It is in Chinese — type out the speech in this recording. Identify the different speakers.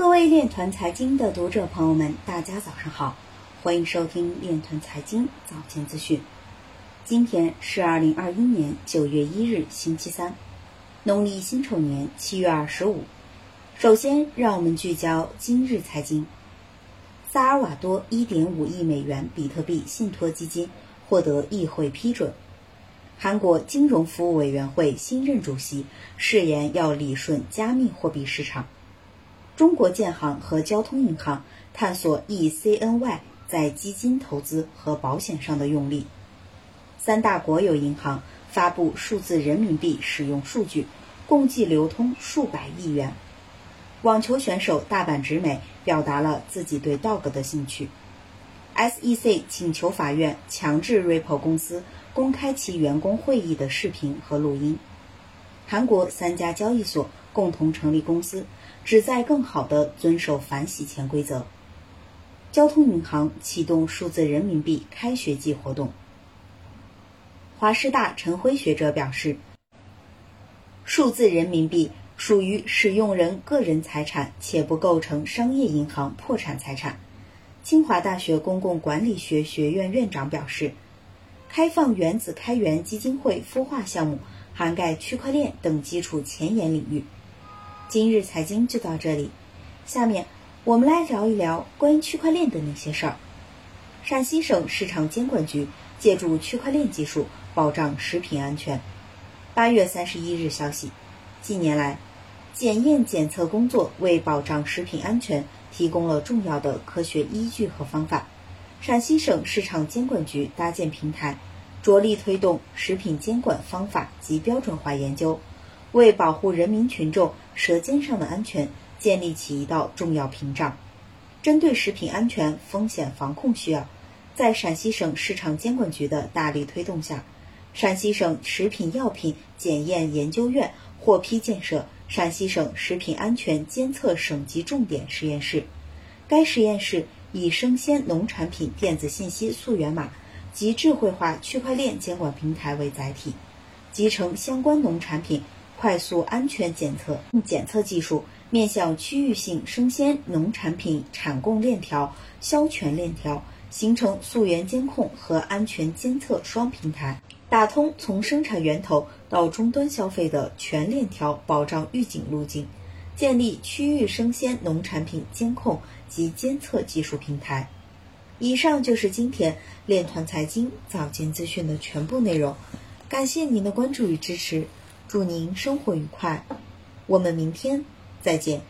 Speaker 1: 各位链团财经的读者朋友们，大家早上好，欢迎收听链团财经早间资讯。今天是二零二一年九月一日，星期三，农历辛丑年七月二十五。首先，让我们聚焦今日财经。萨尔瓦多一点五亿美元比特币信托基金获得议会批准。韩国金融服务委员会新任主席誓言要理顺加密货币市场。中国建行和交通银行探索 eCNY 在基金投资和保险上的用力。三大国有银行发布数字人民币使用数据，共计流通数百亿元。网球选手大坂直美表达了自己对 Dog 的兴趣。SEC 请求法院强制 Ripple 公司公开其员工会议的视频和录音。韩国三家交易所共同成立公司。旨在更好地遵守反洗钱规则。交通银行启动数字人民币开学季活动。华师大陈辉学者表示，数字人民币属于使用人个人财产，且不构成商业银行破产财产。清华大学公共管理学学院院长表示，开放原子开源基金会孵化项目涵盖区块链等基础前沿领域。今日财经就到这里，下面我们来聊一聊关于区块链的那些事儿。陕西省市场监管局借助区块链技术保障食品安全。八月三十一日消息，近年来，检验检测工作为保障食品安全提供了重要的科学依据和方法。陕西省市场监管局搭建平台，着力推动食品监管方法及标准化研究。为保护人民群众舌尖上的安全建立起一道重要屏障。针对食品安全风险防控需要，在陕西省市场监管局的大力推动下，陕西省食品药品检验研究院获批建设陕西省食品安全监测省级重点实验室。该实验室以生鲜农产品电子信息溯源码及智慧化区块链监管平台为载体，集成相关农产品。快速安全检测用检测技术面向区域性生鲜农产品产供链条、销权链条，形成溯源监控和安全监测双平台，打通从生产源头到终端消费的全链条保障预警路径，建立区域生鲜农产品监控及监测技术平台。以上就是今天链团财经早间资讯的全部内容，感谢您的关注与支持。祝您生活愉快，我们明天再见。